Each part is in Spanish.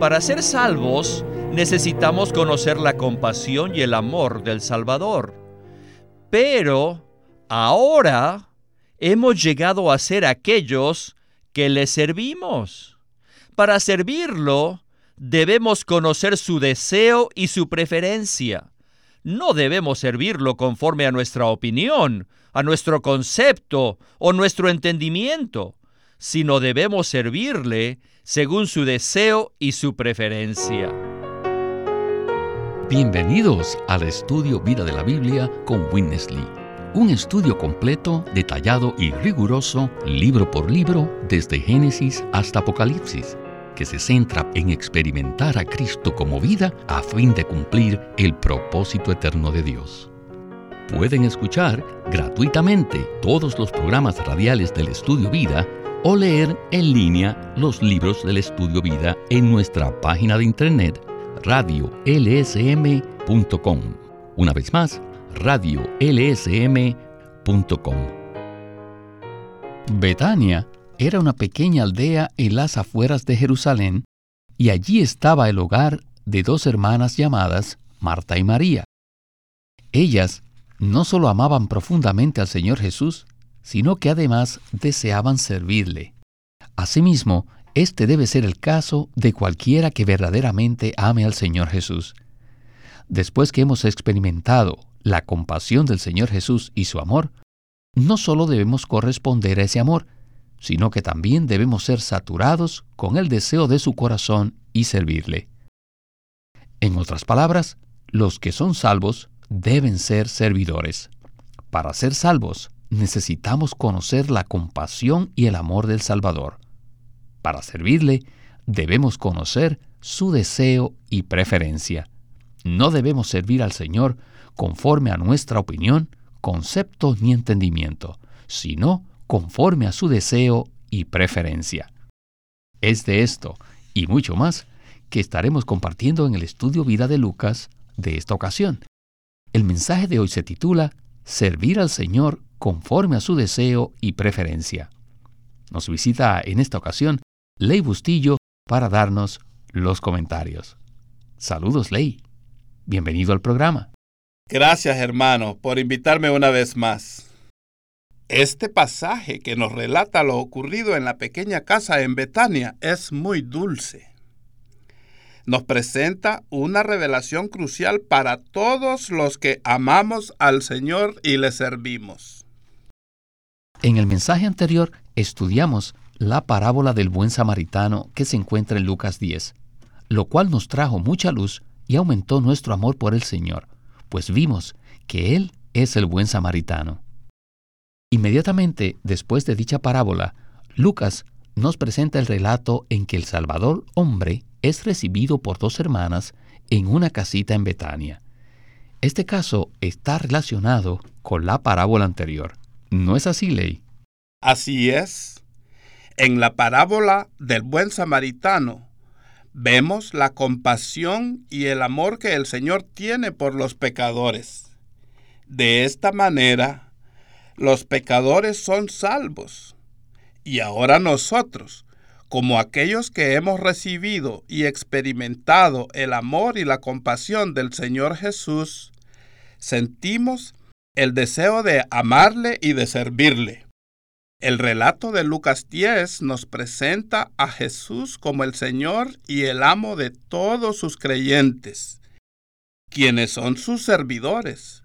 Para ser salvos, necesitamos conocer la compasión y el amor del Salvador. Pero ahora hemos llegado a ser aquellos que le servimos. Para servirlo, debemos conocer su deseo y su preferencia. No debemos servirlo conforme a nuestra opinión, a nuestro concepto o nuestro entendimiento, sino debemos servirle según su deseo y su preferencia. Bienvenidos al estudio Vida de la Biblia con Winnesley. Un estudio completo, detallado y riguroso, libro por libro, desde Génesis hasta Apocalipsis que se centra en experimentar a Cristo como vida a fin de cumplir el propósito eterno de Dios. Pueden escuchar gratuitamente todos los programas radiales del Estudio Vida o leer en línea los libros del Estudio Vida en nuestra página de internet radiolsm.com. Una vez más, radiolsm.com. Betania era una pequeña aldea en las afueras de Jerusalén, y allí estaba el hogar de dos hermanas llamadas Marta y María. Ellas no solo amaban profundamente al Señor Jesús, sino que además deseaban servirle. Asimismo, este debe ser el caso de cualquiera que verdaderamente ame al Señor Jesús. Después que hemos experimentado la compasión del Señor Jesús y su amor, no solo debemos corresponder a ese amor, sino que también debemos ser saturados con el deseo de su corazón y servirle. En otras palabras, los que son salvos deben ser servidores. Para ser salvos necesitamos conocer la compasión y el amor del Salvador. Para servirle debemos conocer su deseo y preferencia. No debemos servir al Señor conforme a nuestra opinión, concepto ni entendimiento, sino conforme a su deseo y preferencia. Es de esto y mucho más que estaremos compartiendo en el estudio Vida de Lucas de esta ocasión. El mensaje de hoy se titula Servir al Señor conforme a su deseo y preferencia. Nos visita en esta ocasión Ley Bustillo para darnos los comentarios. Saludos, Ley. Bienvenido al programa. Gracias, hermano, por invitarme una vez más. Este pasaje que nos relata lo ocurrido en la pequeña casa en Betania es muy dulce. Nos presenta una revelación crucial para todos los que amamos al Señor y le servimos. En el mensaje anterior estudiamos la parábola del buen samaritano que se encuentra en Lucas 10, lo cual nos trajo mucha luz y aumentó nuestro amor por el Señor, pues vimos que Él es el buen samaritano. Inmediatamente después de dicha parábola, Lucas nos presenta el relato en que el Salvador hombre es recibido por dos hermanas en una casita en Betania. Este caso está relacionado con la parábola anterior. ¿No es así, Ley? Así es. En la parábola del buen samaritano vemos la compasión y el amor que el Señor tiene por los pecadores. De esta manera, los pecadores son salvos. Y ahora nosotros, como aquellos que hemos recibido y experimentado el amor y la compasión del Señor Jesús, sentimos el deseo de amarle y de servirle. El relato de Lucas 10 nos presenta a Jesús como el Señor y el amo de todos sus creyentes, quienes son sus servidores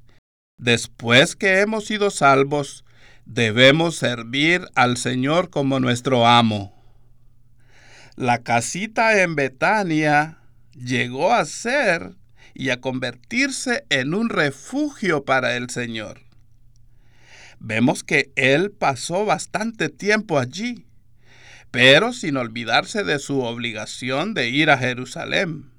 Después que hemos sido salvos, debemos servir al Señor como nuestro amo. La casita en Betania llegó a ser y a convertirse en un refugio para el Señor. Vemos que Él pasó bastante tiempo allí, pero sin olvidarse de su obligación de ir a Jerusalén.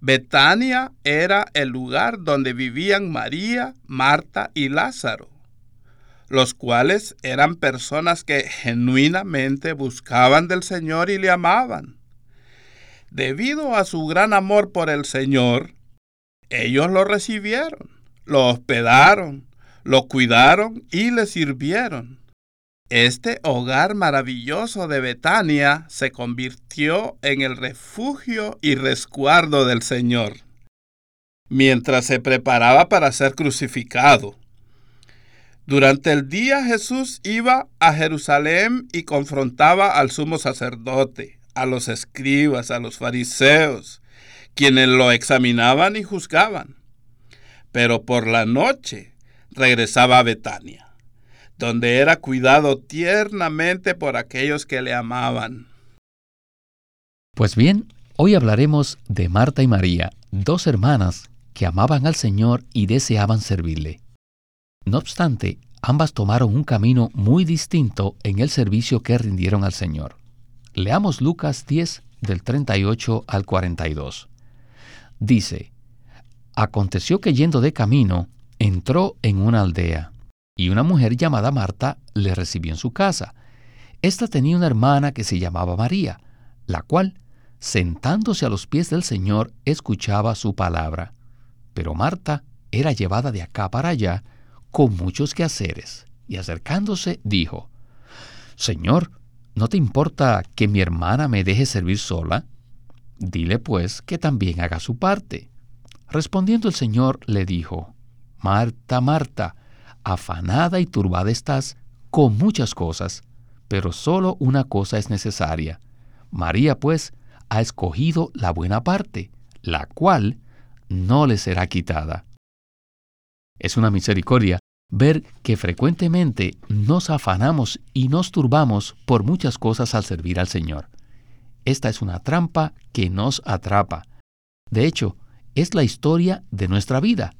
Betania era el lugar donde vivían María, Marta y Lázaro, los cuales eran personas que genuinamente buscaban del Señor y le amaban. Debido a su gran amor por el Señor, ellos lo recibieron, lo hospedaron, lo cuidaron y le sirvieron. Este hogar maravilloso de Betania se convirtió en el refugio y resguardo del Señor, mientras se preparaba para ser crucificado. Durante el día Jesús iba a Jerusalén y confrontaba al sumo sacerdote, a los escribas, a los fariseos, quienes lo examinaban y juzgaban. Pero por la noche regresaba a Betania donde era cuidado tiernamente por aquellos que le amaban. Pues bien, hoy hablaremos de Marta y María, dos hermanas que amaban al Señor y deseaban servirle. No obstante, ambas tomaron un camino muy distinto en el servicio que rindieron al Señor. Leamos Lucas 10 del 38 al 42. Dice, Aconteció que yendo de camino, entró en una aldea y una mujer llamada Marta le recibió en su casa. Esta tenía una hermana que se llamaba María, la cual, sentándose a los pies del Señor, escuchaba su palabra. Pero Marta era llevada de acá para allá con muchos quehaceres, y acercándose dijo, Señor, ¿no te importa que mi hermana me deje servir sola? Dile pues que también haga su parte. Respondiendo el Señor le dijo, Marta, Marta, afanada y turbada estás con muchas cosas, pero solo una cosa es necesaria. María, pues, ha escogido la buena parte, la cual no le será quitada. Es una misericordia ver que frecuentemente nos afanamos y nos turbamos por muchas cosas al servir al Señor. Esta es una trampa que nos atrapa. De hecho, es la historia de nuestra vida.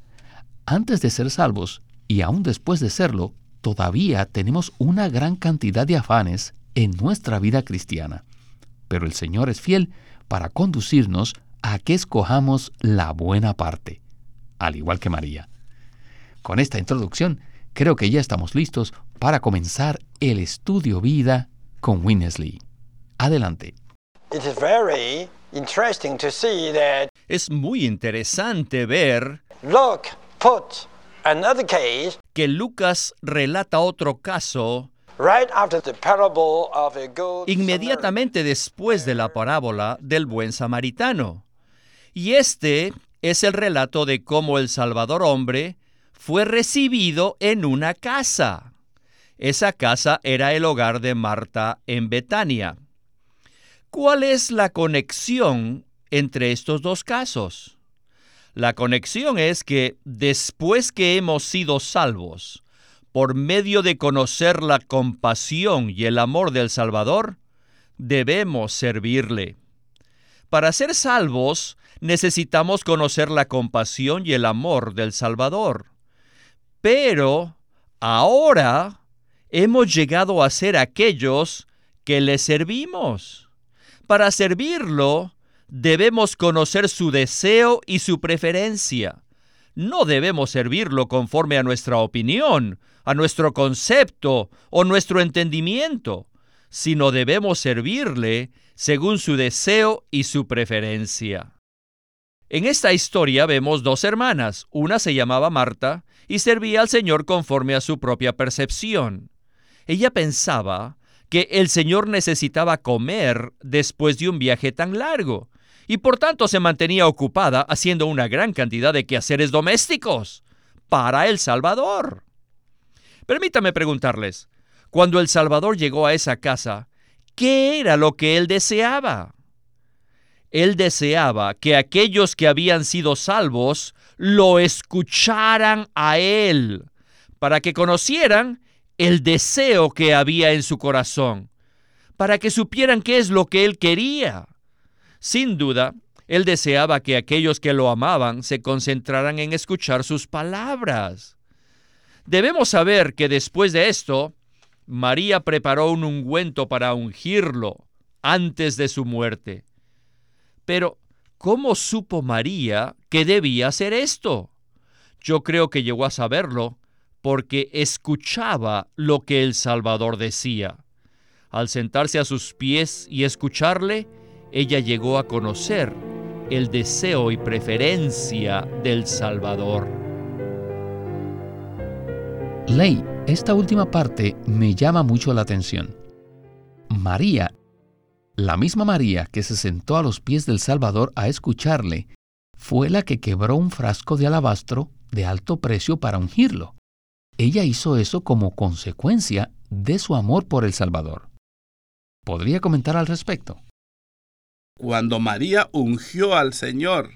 Antes de ser salvos, y aún después de serlo, todavía tenemos una gran cantidad de afanes en nuestra vida cristiana. Pero el Señor es fiel para conducirnos a que escojamos la buena parte, al igual que María. Con esta introducción, creo que ya estamos listos para comenzar el estudio vida con Winnesley. Adelante. Es muy interesante ver Look, put que Lucas relata otro caso inmediatamente después de la parábola del buen samaritano. Y este es el relato de cómo el Salvador hombre fue recibido en una casa. Esa casa era el hogar de Marta en Betania. ¿Cuál es la conexión entre estos dos casos? La conexión es que después que hemos sido salvos, por medio de conocer la compasión y el amor del Salvador, debemos servirle. Para ser salvos, necesitamos conocer la compasión y el amor del Salvador. Pero ahora hemos llegado a ser aquellos que le servimos. Para servirlo, debemos conocer su deseo y su preferencia. No debemos servirlo conforme a nuestra opinión, a nuestro concepto o nuestro entendimiento, sino debemos servirle según su deseo y su preferencia. En esta historia vemos dos hermanas, una se llamaba Marta y servía al Señor conforme a su propia percepción. Ella pensaba que el Señor necesitaba comer después de un viaje tan largo, y por tanto se mantenía ocupada haciendo una gran cantidad de quehaceres domésticos para el Salvador. Permítame preguntarles, cuando el Salvador llegó a esa casa, ¿qué era lo que él deseaba? Él deseaba que aquellos que habían sido salvos lo escucharan a él, para que conocieran el deseo que había en su corazón, para que supieran qué es lo que él quería. Sin duda, él deseaba que aquellos que lo amaban se concentraran en escuchar sus palabras. Debemos saber que después de esto, María preparó un ungüento para ungirlo antes de su muerte. Pero, ¿cómo supo María que debía hacer esto? Yo creo que llegó a saberlo porque escuchaba lo que el Salvador decía. Al sentarse a sus pies y escucharle, ella llegó a conocer el deseo y preferencia del Salvador. Ley, esta última parte me llama mucho la atención. María, la misma María que se sentó a los pies del Salvador a escucharle, fue la que quebró un frasco de alabastro de alto precio para ungirlo. Ella hizo eso como consecuencia de su amor por el Salvador. ¿Podría comentar al respecto? Cuando María ungió al Señor,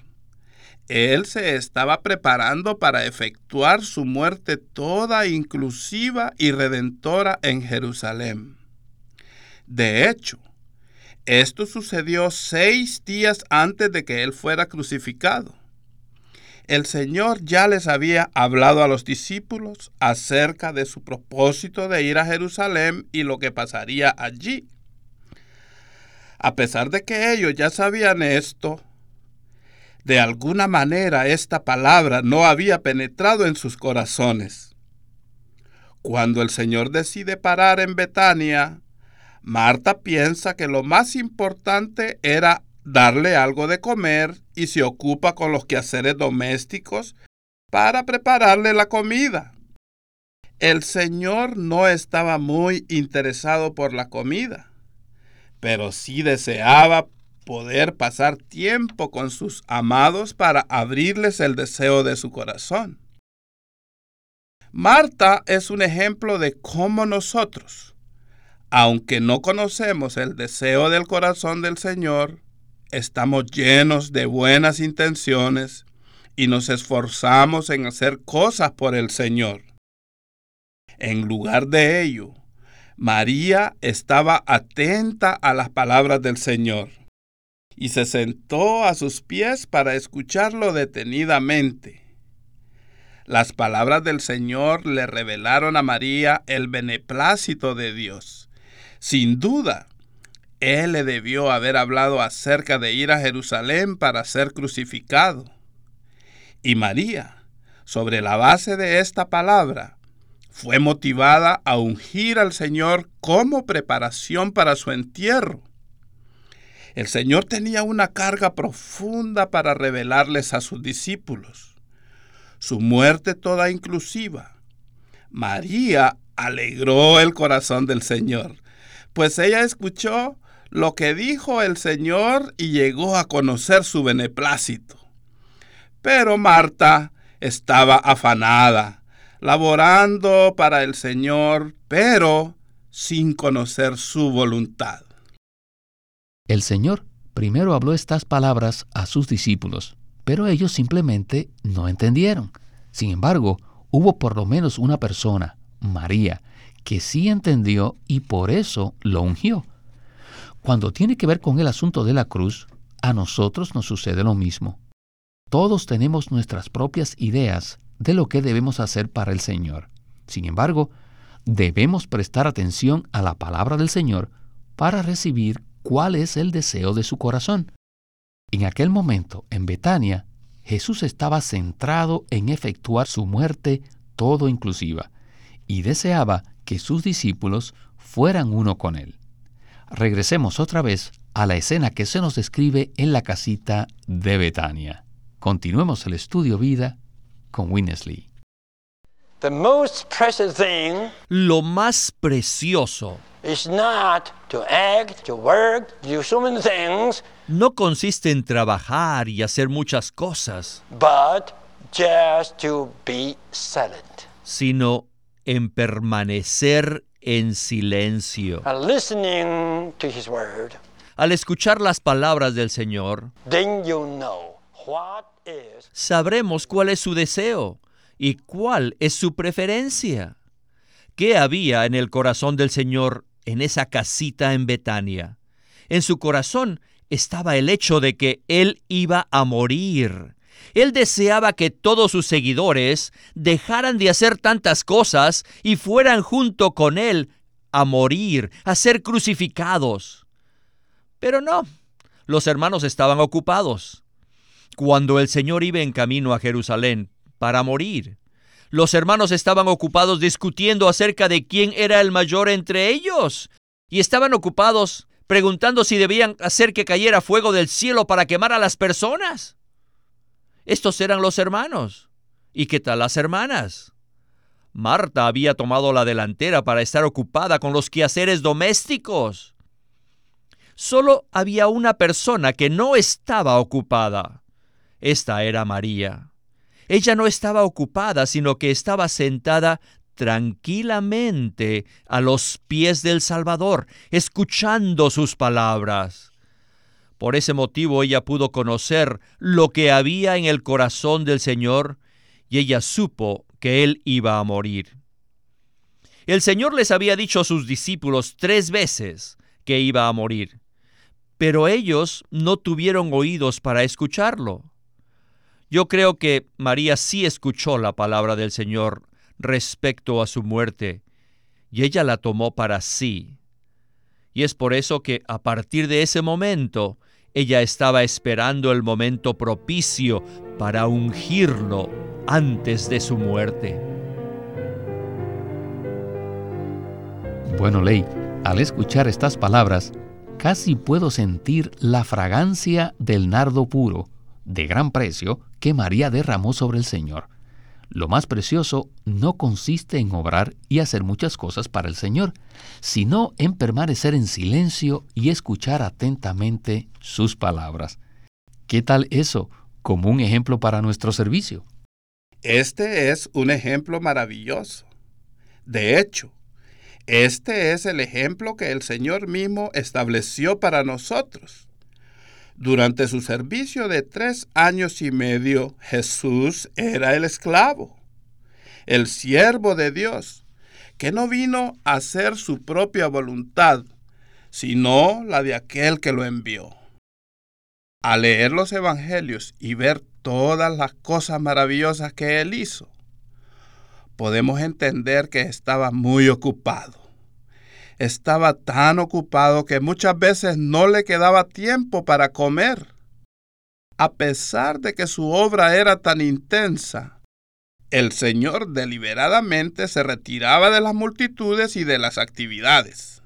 él se estaba preparando para efectuar su muerte toda inclusiva y redentora en Jerusalén. De hecho, esto sucedió seis días antes de que él fuera crucificado. El Señor ya les había hablado a los discípulos acerca de su propósito de ir a Jerusalén y lo que pasaría allí. A pesar de que ellos ya sabían esto, de alguna manera esta palabra no había penetrado en sus corazones. Cuando el Señor decide parar en Betania, Marta piensa que lo más importante era darle algo de comer y se ocupa con los quehaceres domésticos para prepararle la comida. El Señor no estaba muy interesado por la comida, pero sí deseaba poder pasar tiempo con sus amados para abrirles el deseo de su corazón. Marta es un ejemplo de cómo nosotros, aunque no conocemos el deseo del corazón del Señor, estamos llenos de buenas intenciones y nos esforzamos en hacer cosas por el Señor. En lugar de ello, María estaba atenta a las palabras del Señor y se sentó a sus pies para escucharlo detenidamente. Las palabras del Señor le revelaron a María el beneplácito de Dios. Sin duda, Él le debió haber hablado acerca de ir a Jerusalén para ser crucificado. Y María, sobre la base de esta palabra, fue motivada a ungir al Señor como preparación para su entierro. El Señor tenía una carga profunda para revelarles a sus discípulos. Su muerte toda inclusiva. María alegró el corazón del Señor, pues ella escuchó lo que dijo el Señor y llegó a conocer su beneplácito. Pero Marta estaba afanada, laborando para el Señor, pero sin conocer su voluntad. El Señor primero habló estas palabras a sus discípulos, pero ellos simplemente no entendieron. Sin embargo, hubo por lo menos una persona, María, que sí entendió y por eso lo ungió. Cuando tiene que ver con el asunto de la cruz, a nosotros nos sucede lo mismo. Todos tenemos nuestras propias ideas de lo que debemos hacer para el Señor. Sin embargo, debemos prestar atención a la palabra del Señor para recibir cuál es el deseo de su corazón. En aquel momento, en Betania, Jesús estaba centrado en efectuar su muerte todo inclusiva y deseaba que sus discípulos fueran uno con él. Regresemos otra vez a la escena que se nos describe en la casita de Betania. Continuemos el estudio vida con Winnesley. Lo más precioso no consiste en trabajar y hacer muchas cosas, sino en permanecer en silencio. Al escuchar las palabras del Señor, sabremos cuál es su deseo y cuál es su preferencia. ¿Qué había en el corazón del Señor en esa casita en Betania. En su corazón estaba el hecho de que Él iba a morir. Él deseaba que todos sus seguidores dejaran de hacer tantas cosas y fueran junto con Él a morir, a ser crucificados. Pero no, los hermanos estaban ocupados. Cuando el Señor iba en camino a Jerusalén para morir, los hermanos estaban ocupados discutiendo acerca de quién era el mayor entre ellos. Y estaban ocupados preguntando si debían hacer que cayera fuego del cielo para quemar a las personas. Estos eran los hermanos. ¿Y qué tal las hermanas? Marta había tomado la delantera para estar ocupada con los quehaceres domésticos. Solo había una persona que no estaba ocupada. Esta era María. Ella no estaba ocupada, sino que estaba sentada tranquilamente a los pies del Salvador, escuchando sus palabras. Por ese motivo ella pudo conocer lo que había en el corazón del Señor y ella supo que Él iba a morir. El Señor les había dicho a sus discípulos tres veces que iba a morir, pero ellos no tuvieron oídos para escucharlo. Yo creo que María sí escuchó la palabra del Señor respecto a su muerte, y ella la tomó para sí. Y es por eso que a partir de ese momento, ella estaba esperando el momento propicio para ungirlo antes de su muerte. Bueno, Ley, al escuchar estas palabras, casi puedo sentir la fragancia del nardo puro, de gran precio, que María derramó sobre el Señor. Lo más precioso no consiste en obrar y hacer muchas cosas para el Señor, sino en permanecer en silencio y escuchar atentamente sus palabras. ¿Qué tal eso como un ejemplo para nuestro servicio? Este es un ejemplo maravilloso. De hecho, este es el ejemplo que el Señor mismo estableció para nosotros. Durante su servicio de tres años y medio, Jesús era el esclavo, el siervo de Dios, que no vino a hacer su propia voluntad, sino la de aquel que lo envió. Al leer los evangelios y ver todas las cosas maravillosas que él hizo, podemos entender que estaba muy ocupado estaba tan ocupado que muchas veces no le quedaba tiempo para comer. A pesar de que su obra era tan intensa, el Señor deliberadamente se retiraba de las multitudes y de las actividades,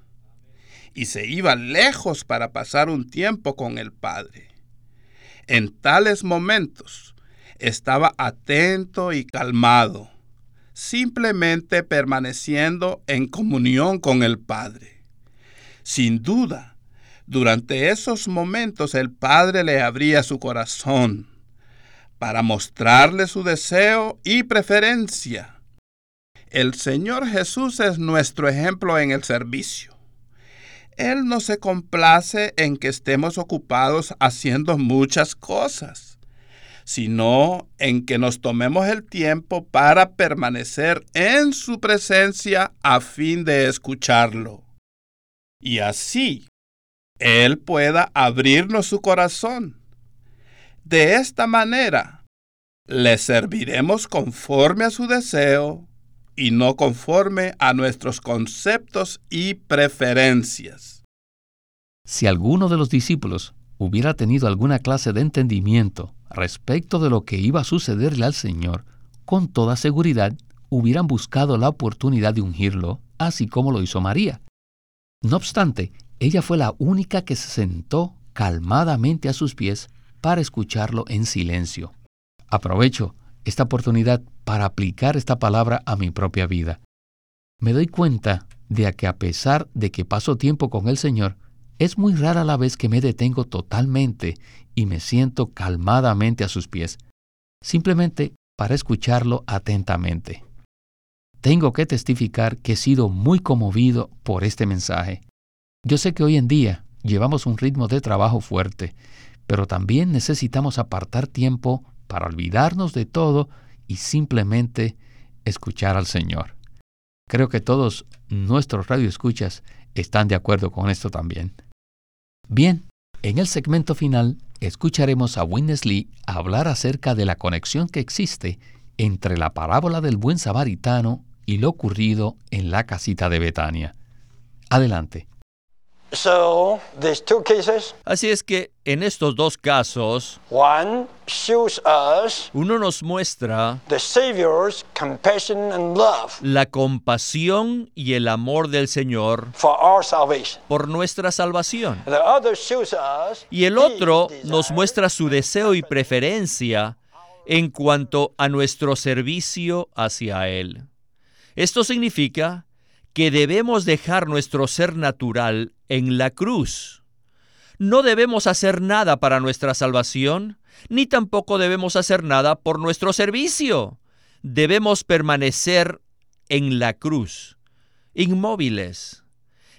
y se iba lejos para pasar un tiempo con el Padre. En tales momentos estaba atento y calmado simplemente permaneciendo en comunión con el Padre. Sin duda, durante esos momentos el Padre le abría su corazón para mostrarle su deseo y preferencia. El Señor Jesús es nuestro ejemplo en el servicio. Él no se complace en que estemos ocupados haciendo muchas cosas sino en que nos tomemos el tiempo para permanecer en su presencia a fin de escucharlo. Y así, Él pueda abrirnos su corazón. De esta manera, le serviremos conforme a su deseo y no conforme a nuestros conceptos y preferencias. Si alguno de los discípulos hubiera tenido alguna clase de entendimiento respecto de lo que iba a sucederle al Señor, con toda seguridad hubieran buscado la oportunidad de ungirlo, así como lo hizo María. No obstante, ella fue la única que se sentó calmadamente a sus pies para escucharlo en silencio. Aprovecho esta oportunidad para aplicar esta palabra a mi propia vida. Me doy cuenta de que a pesar de que paso tiempo con el Señor, es muy rara la vez que me detengo totalmente y me siento calmadamente a sus pies, simplemente para escucharlo atentamente. Tengo que testificar que he sido muy conmovido por este mensaje. Yo sé que hoy en día llevamos un ritmo de trabajo fuerte, pero también necesitamos apartar tiempo para olvidarnos de todo y simplemente escuchar al Señor. Creo que todos nuestros radioescuchas están de acuerdo con esto también. Bien, en el segmento final escucharemos a Winnesley hablar acerca de la conexión que existe entre la parábola del buen samaritano y lo ocurrido en la casita de Betania. Adelante. Así es que en estos dos casos, uno nos muestra la compasión y el amor del Señor por nuestra salvación. Y el otro nos muestra su deseo y preferencia en cuanto a nuestro servicio hacia Él. Esto significa que debemos dejar nuestro ser natural en la cruz. No debemos hacer nada para nuestra salvación, ni tampoco debemos hacer nada por nuestro servicio. Debemos permanecer en la cruz, inmóviles.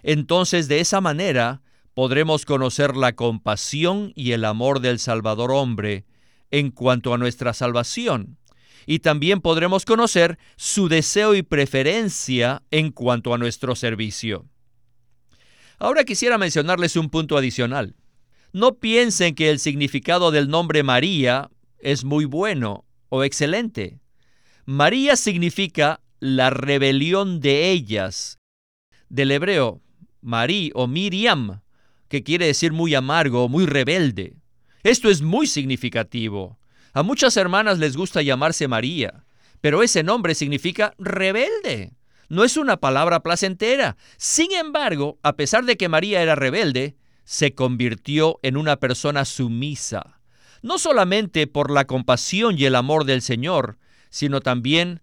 Entonces de esa manera podremos conocer la compasión y el amor del Salvador hombre en cuanto a nuestra salvación y también podremos conocer su deseo y preferencia en cuanto a nuestro servicio. Ahora quisiera mencionarles un punto adicional. No piensen que el significado del nombre María es muy bueno o excelente. María significa la rebelión de ellas. Del hebreo, Marí o Miriam, que quiere decir muy amargo, muy rebelde. Esto es muy significativo. A muchas hermanas les gusta llamarse María, pero ese nombre significa rebelde. No es una palabra placentera. Sin embargo, a pesar de que María era rebelde, se convirtió en una persona sumisa, no solamente por la compasión y el amor del Señor, sino también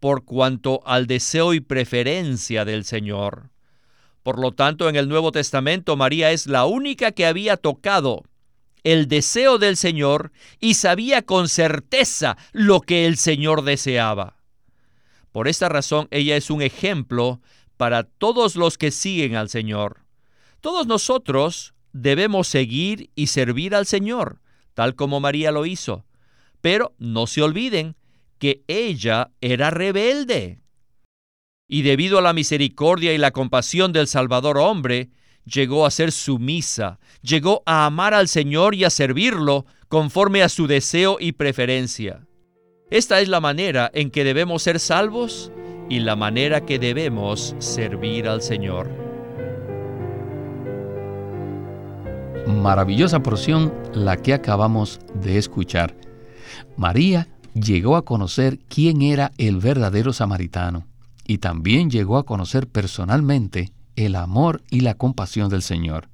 por cuanto al deseo y preferencia del Señor. Por lo tanto, en el Nuevo Testamento María es la única que había tocado el deseo del Señor y sabía con certeza lo que el Señor deseaba. Por esta razón ella es un ejemplo para todos los que siguen al Señor. Todos nosotros debemos seguir y servir al Señor, tal como María lo hizo. Pero no se olviden que ella era rebelde. Y debido a la misericordia y la compasión del Salvador hombre, llegó a ser sumisa, llegó a amar al Señor y a servirlo conforme a su deseo y preferencia. Esta es la manera en que debemos ser salvos y la manera que debemos servir al Señor. Maravillosa porción la que acabamos de escuchar. María llegó a conocer quién era el verdadero samaritano y también llegó a conocer personalmente el amor y la compasión del Señor.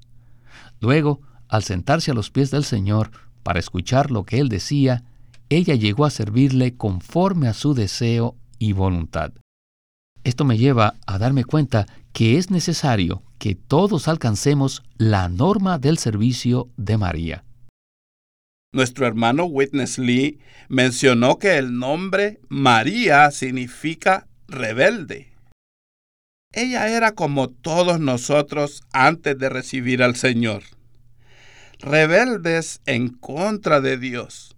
Luego, al sentarse a los pies del Señor para escuchar lo que Él decía, ella llegó a servirle conforme a su deseo y voluntad. Esto me lleva a darme cuenta que es necesario que todos alcancemos la norma del servicio de María. Nuestro hermano Witness Lee mencionó que el nombre María significa rebelde. Ella era como todos nosotros antes de recibir al Señor, rebeldes en contra de Dios,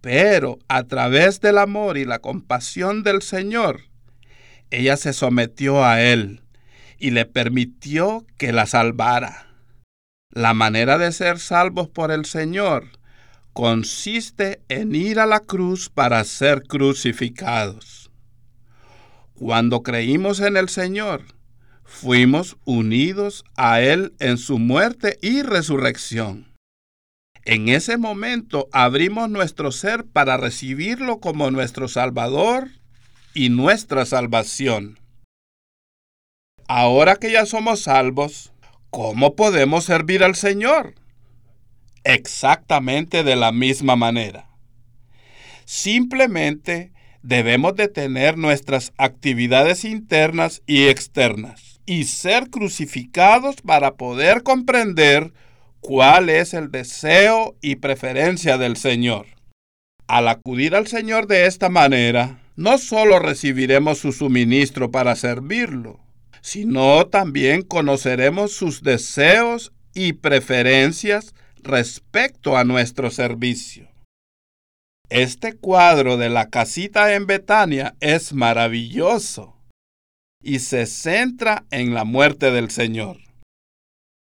pero a través del amor y la compasión del Señor, ella se sometió a Él y le permitió que la salvara. La manera de ser salvos por el Señor consiste en ir a la cruz para ser crucificados. Cuando creímos en el Señor, fuimos unidos a Él en su muerte y resurrección. En ese momento abrimos nuestro ser para recibirlo como nuestro Salvador y nuestra salvación. Ahora que ya somos salvos, ¿cómo podemos servir al Señor? Exactamente de la misma manera. Simplemente debemos detener nuestras actividades internas y externas y ser crucificados para poder comprender cuál es el deseo y preferencia del Señor. Al acudir al Señor de esta manera, no solo recibiremos su suministro para servirlo, sino también conoceremos sus deseos y preferencias respecto a nuestro servicio. Este cuadro de la casita en Betania es maravilloso y se centra en la muerte del Señor.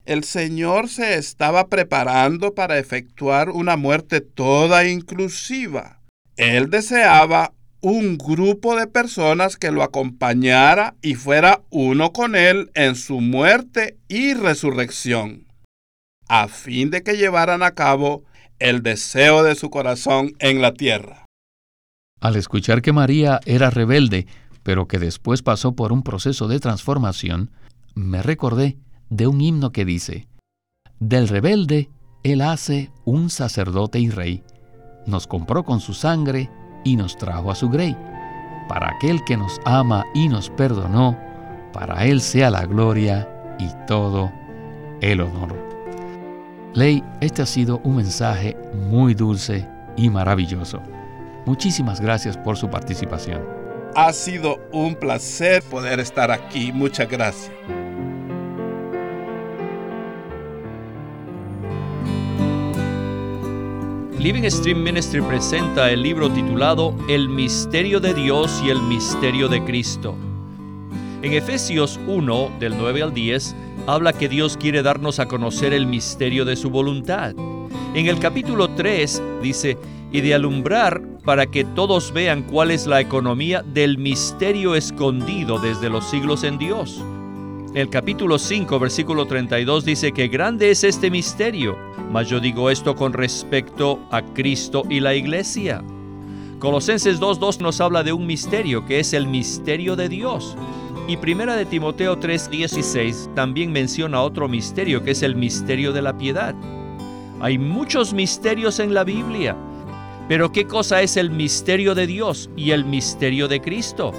El Señor se estaba preparando para efectuar una muerte toda inclusiva. Él deseaba un grupo de personas que lo acompañara y fuera uno con Él en su muerte y resurrección, a fin de que llevaran a cabo el deseo de su corazón en la tierra. Al escuchar que María era rebelde, pero que después pasó por un proceso de transformación, me recordé de un himno que dice, Del rebelde él hace un sacerdote y rey, nos compró con su sangre y nos trajo a su grey. para aquel que nos ama y nos perdonó, para Él sea la gloria y todo el honor. Ley, este ha sido un mensaje muy dulce y maravilloso. Muchísimas gracias por su participación. Ha sido un placer poder estar aquí. Muchas gracias. Living Stream Ministry presenta el libro titulado El misterio de Dios y el misterio de Cristo. En Efesios 1, del 9 al 10, habla que Dios quiere darnos a conocer el misterio de su voluntad. En el capítulo 3 dice, y de alumbrar para que todos vean cuál es la economía del misterio escondido desde los siglos en Dios. El capítulo 5, versículo 32 dice que grande es este misterio mas yo digo esto con respecto a Cristo y la iglesia. Colosenses 2.2 nos habla de un misterio que es el misterio de Dios. Y primera de Timoteo 3.16 también menciona otro misterio que es el misterio de la piedad. Hay muchos misterios en la Biblia, pero ¿qué cosa es el misterio de Dios y el misterio de Cristo?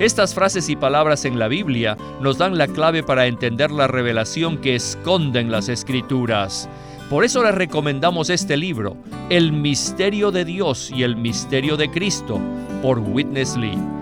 Estas frases y palabras en la Biblia nos dan la clave para entender la revelación que esconden las escrituras. Por eso les recomendamos este libro, El Misterio de Dios y el Misterio de Cristo, por Witness Lee.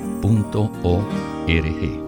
punto o r g